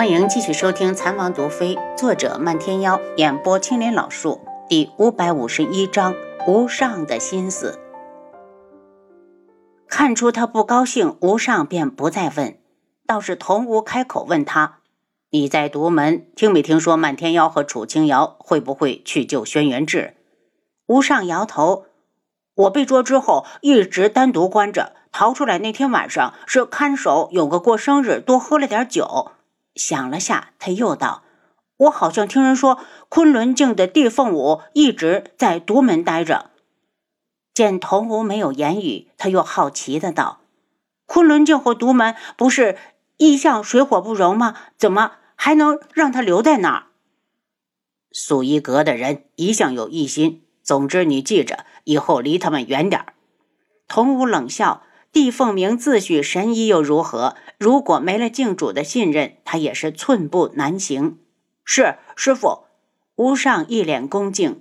欢迎继续收听《残王毒妃》，作者漫天妖，演播青莲老树，第五百五十一章：无上的心思。看出他不高兴，无上便不再问，倒是童无开口问他：“你在独门听没听说漫天妖和楚清瑶会不会去救轩辕志？”无上摇头：“我被捉之后，一直单独关着。逃出来那天晚上，是看守有个过生日，多喝了点酒。”想了下，他又道：“我好像听人说，昆仑镜的地凤舞一直在独门待着。”见童无没有言语，他又好奇的道：“昆仑镜和独门不是一向水火不容吗？怎么还能让他留在那儿？”素衣阁的人一向有异心。总之，你记着，以后离他们远点儿。童无冷笑。帝凤鸣自诩神医又如何？如果没了镜主的信任，他也是寸步难行。是师傅，无上一脸恭敬。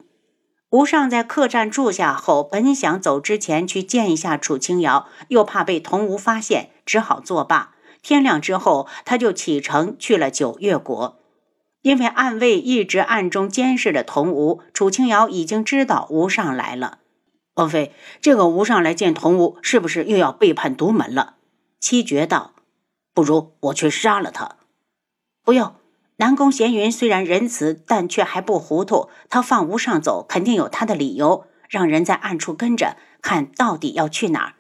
无上在客栈住下后，本想走之前去见一下楚清瑶，又怕被童无发现，只好作罢。天亮之后，他就启程去了九月国。因为暗卫一直暗中监视着童无，楚清瑶已经知道无上来了。王妃，这个吴上来见童无，是不是又要背叛独门了？七绝道：“不如我去杀了他。”不用。南宫闲云虽然仁慈，但却还不糊涂。他放吴上走，肯定有他的理由，让人在暗处跟着，看到底要去哪儿。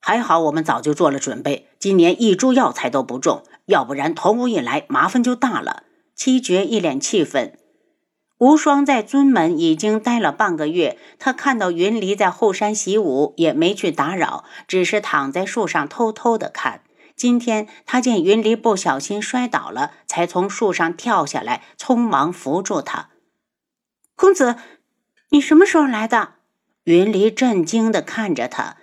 还好我们早就做了准备，今年一株药材都不种，要不然童无一来，麻烦就大了。七绝一脸气愤。无双在尊门已经待了半个月，他看到云离在后山习武，也没去打扰，只是躺在树上偷偷的看。今天他见云离不小心摔倒了，才从树上跳下来，匆忙扶住他。公子，你什么时候来的？云离震惊的看着他。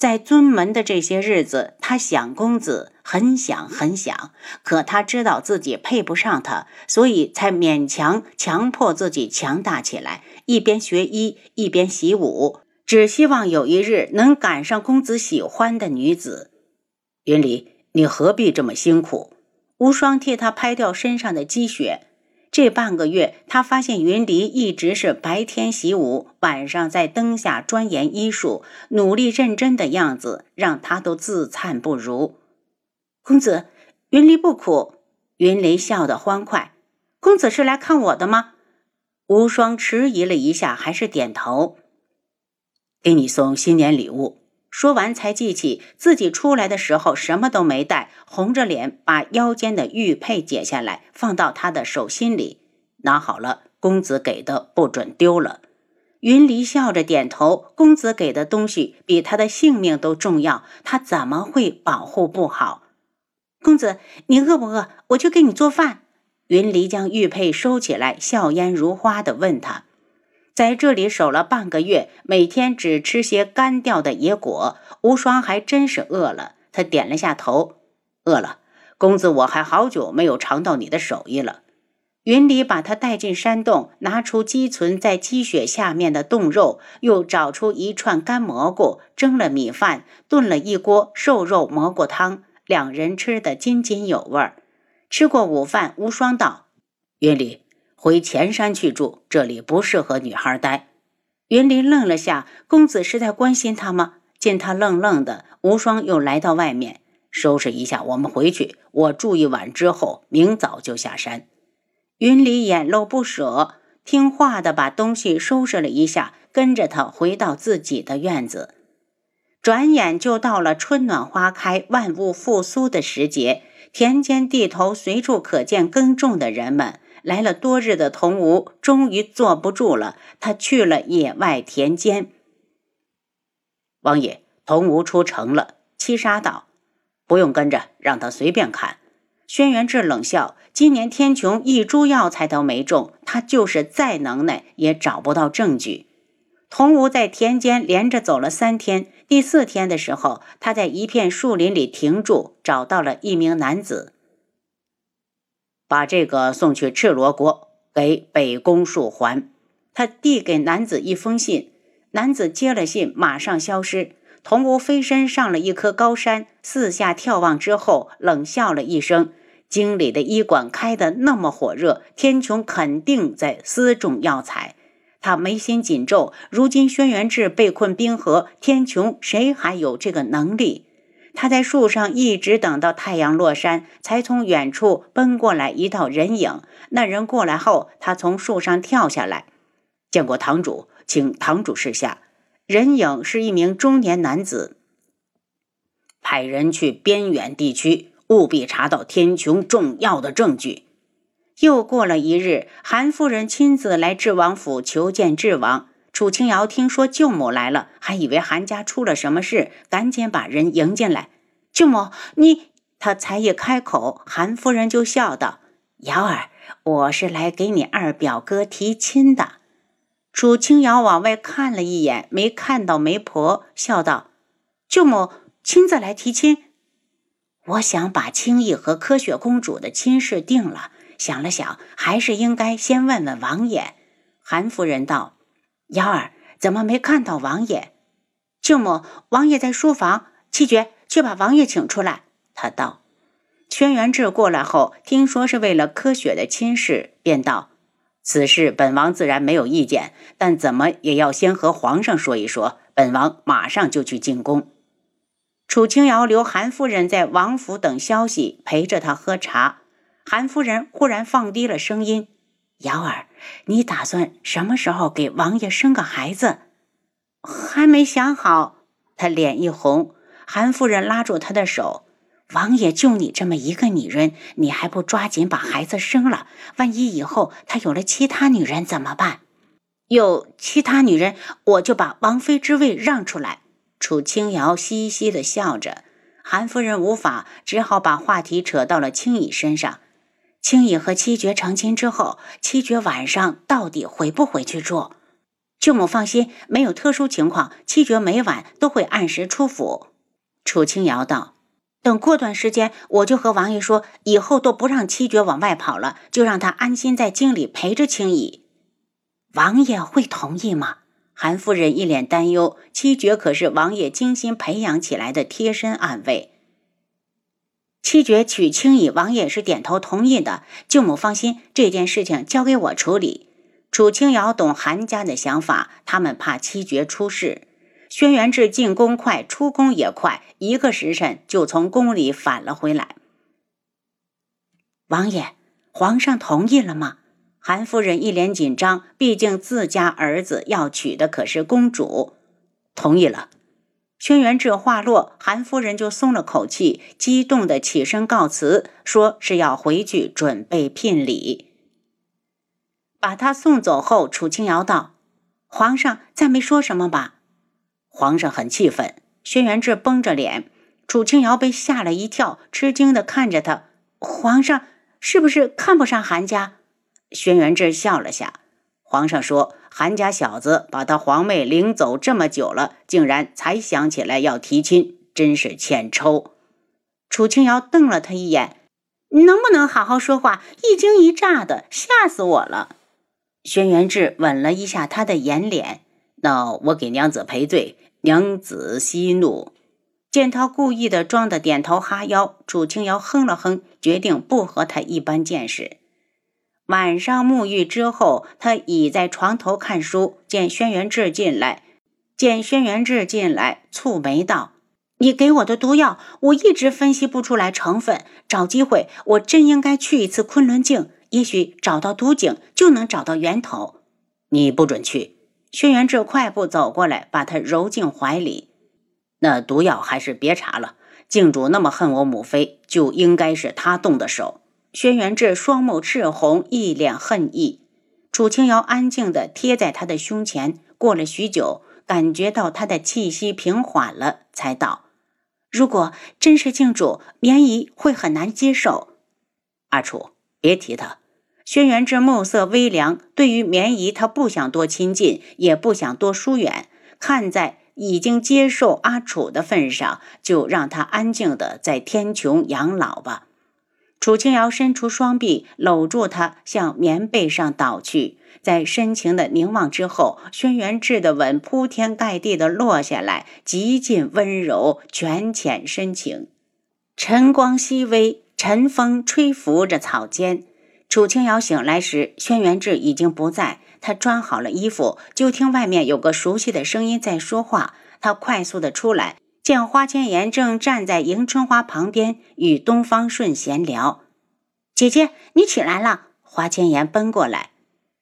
在尊门的这些日子，他想公子，很想很想，可他知道自己配不上他，所以才勉强强迫自己强大起来，一边学医一边习武，只希望有一日能赶上公子喜欢的女子。云离，你何必这么辛苦？无双替他拍掉身上的积雪。这半个月，他发现云离一直是白天习武，晚上在灯下钻研医术，努力认真的样子，让他都自叹不如。公子，云离不苦。云离笑得欢快。公子是来看我的吗？无双迟疑了一下，还是点头。给你送新年礼物。说完，才记起自己出来的时候什么都没带，红着脸把腰间的玉佩解下来，放到他的手心里，拿好了。公子给的，不准丢了。云离笑着点头。公子给的东西比他的性命都重要，他怎么会保护不好？公子，你饿不饿？我去给你做饭。云离将玉佩收起来，笑颜如花的问他。在这里守了半个月，每天只吃些干掉的野果。无双还真是饿了，他点了下头，饿了。公子，我还好久没有尝到你的手艺了。云里把他带进山洞，拿出积存在积雪下面的冻肉，又找出一串干蘑菇，蒸了米饭，炖了一锅瘦肉蘑菇汤，两人吃得津津有味儿。吃过午饭，无双道：“云里。”回前山去住，这里不适合女孩待。云林愣了下，公子是在关心他吗？见他愣愣的，无双又来到外面收拾一下，我们回去。我住一晚之后，明早就下山。云里眼露不舍，听话的把东西收拾了一下，跟着他回到自己的院子。转眼就到了春暖花开、万物复苏的时节，田间地头随处可见耕种的人们。来了多日的童无终于坐不住了，他去了野外田间。王爷，童无出城了。七杀道：“不用跟着，让他随便看。”轩辕志冷笑：“今年天穹一株药材都没种，他就是再能耐也找不到证据。”童无在田间连着走了三天，第四天的时候，他在一片树林里停住，找到了一名男子。把这个送去赤罗国，给北宫树还。他递给男子一封信，男子接了信，马上消失。童无飞身上了一棵高山，四下眺望之后，冷笑了一声，京里的医馆开得那么火热，天穹肯定在私种药材。他眉心紧皱，如今轩辕志被困冰河，天穹谁还有这个能力？他在树上一直等到太阳落山，才从远处奔过来一道人影。那人过来后，他从树上跳下来，见过堂主，请堂主示下。人影是一名中年男子，派人去边远地区，务必查到天穹重要的证据。又过了一日，韩夫人亲自来智王府求见智王。楚清瑶听说舅母来了，还以为韩家出了什么事，赶紧把人迎进来。舅母，你……他才一开口，韩夫人就笑道：“瑶儿，我是来给你二表哥提亲的。”楚清瑶往外看了一眼，没看到媒婆，笑道：“舅母亲自来提亲，我想把青毅和柯雪公主的亲事定了。”想了想，还是应该先问问王爷。韩夫人道：“幺儿怎么没看到王爷？”舅母，王爷在书房。七绝，去把王爷请出来。他道：“轩辕志过来后，听说是为了柯雪的亲事，便道：‘此事本王自然没有意见，但怎么也要先和皇上说一说。’本王马上就去进宫。”楚清瑶留韩夫人在王府等消息，陪着他喝茶。韩夫人忽然放低了声音：“瑶儿，你打算什么时候给王爷生个孩子？”还没想好。他脸一红。韩夫人拉住他的手：“王爷就你这么一个女人，你还不抓紧把孩子生了？万一以后他有了其他女人怎么办？有其他女人，我就把王妃之位让出来。”楚清瑶嘻嘻的笑着。韩夫人无法，只好把话题扯到了青羽身上。青羽和七绝成亲之后，七绝晚上到底回不回去住？舅母放心，没有特殊情况，七绝每晚都会按时出府。楚清瑶道：“等过段时间，我就和王爷说，以后都不让七绝往外跑了，就让他安心在京里陪着青羽。王爷会同意吗？”韩夫人一脸担忧。七绝可是王爷精心培养起来的贴身暗卫。七绝娶青羽，王爷是点头同意的。舅母放心，这件事情交给我处理。楚青瑶懂韩家的想法，他们怕七绝出事。轩辕志进宫快，出宫也快，一个时辰就从宫里返了回来。王爷，皇上同意了吗？韩夫人一脸紧张，毕竟自家儿子要娶的可是公主。同意了。轩辕志话落，韩夫人就松了口气，激动的起身告辞，说是要回去准备聘礼。把他送走后，楚清瑶道：“皇上再没说什么吧？”皇上很气愤。轩辕志绷着脸，楚清瑶被吓了一跳，吃惊的看着他：“皇上是不是看不上韩家？”轩辕志笑了下，皇上说。韩家小子把他皇妹领走这么久了，竟然才想起来要提亲，真是欠抽。楚清瑶瞪了他一眼：“能不能好好说话？一惊一乍的，吓死我了。”轩辕志吻了一下他的眼脸：“那我给娘子赔罪，娘子息怒。”见他故意的装的点头哈腰，楚清瑶哼了哼，决定不和他一般见识。晚上沐浴之后，他倚在床头看书，见轩辕志进来，见轩辕志进来，蹙眉道：“你给我的毒药，我一直分析不出来成分。找机会，我真应该去一次昆仑镜，也许找到毒井，就能找到源头。你不准去。”轩辕志快步走过来，把他揉进怀里。那毒药还是别查了。镜主那么恨我母妃，就应该是他动的手。轩辕志双目赤红，一脸恨意。楚清瑶安静地贴在他的胸前，过了许久，感觉到他的气息平缓了，才道：“如果真是镜主，绵姨会很难接受。”阿楚，别提他。轩辕志目色微凉，对于绵姨，他不想多亲近，也不想多疏远。看在已经接受阿楚的份上，就让他安静的在天穹养老吧。楚清瑶伸出双臂搂住他，向棉被上倒去。在深情的凝望之后，轩辕志的吻铺天盖地的落下来，极尽温柔，权浅深情。晨光熹微，晨风吹拂着草间。楚清瑶醒来时，轩辕志已经不在。他穿好了衣服，就听外面有个熟悉的声音在说话。他快速的出来，见花千颜正站在迎春花旁边与东方顺闲聊。姐姐，你起来了。花千颜奔过来，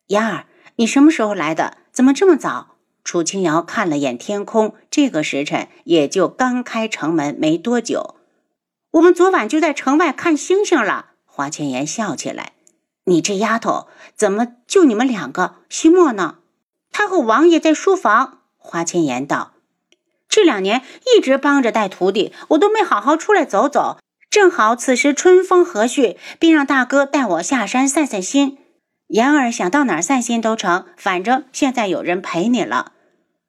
妍儿，你什么时候来的？怎么这么早？楚清瑶看了眼天空，这个时辰也就刚开城门没多久。我们昨晚就在城外看星星了。花千颜笑起来。你这丫头，怎么就你们两个？西莫呢？他和王爷在书房。花千颜道：“这两年一直帮着带徒弟，我都没好好出来走走。正好此时春风和煦，便让大哥带我下山散散心。言儿想到哪儿散心都成，反正现在有人陪你了。”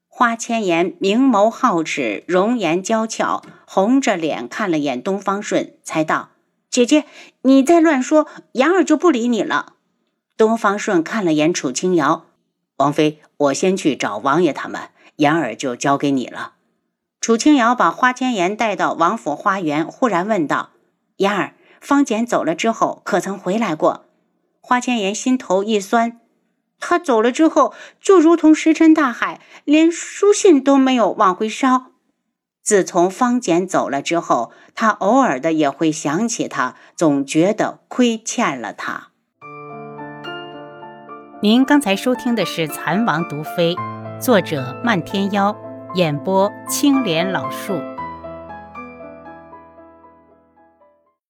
花千颜明眸皓齿，容颜娇俏，红着脸看了眼东方顺，才道。姐姐，你再乱说，言儿就不理你了。东方顺看了眼楚清瑶，王妃，我先去找王爷他们，言儿就交给你了。楚清瑶把花千颜带到王府花园，忽然问道：“妍儿，方简走了之后，可曾回来过？”花千颜心头一酸，他走了之后，就如同石沉大海，连书信都没有往回捎。自从方简走了之后，他偶尔的也会想起他，总觉得亏欠了他。您刚才收听的是《蚕王毒妃》，作者漫天妖，演播青莲老树。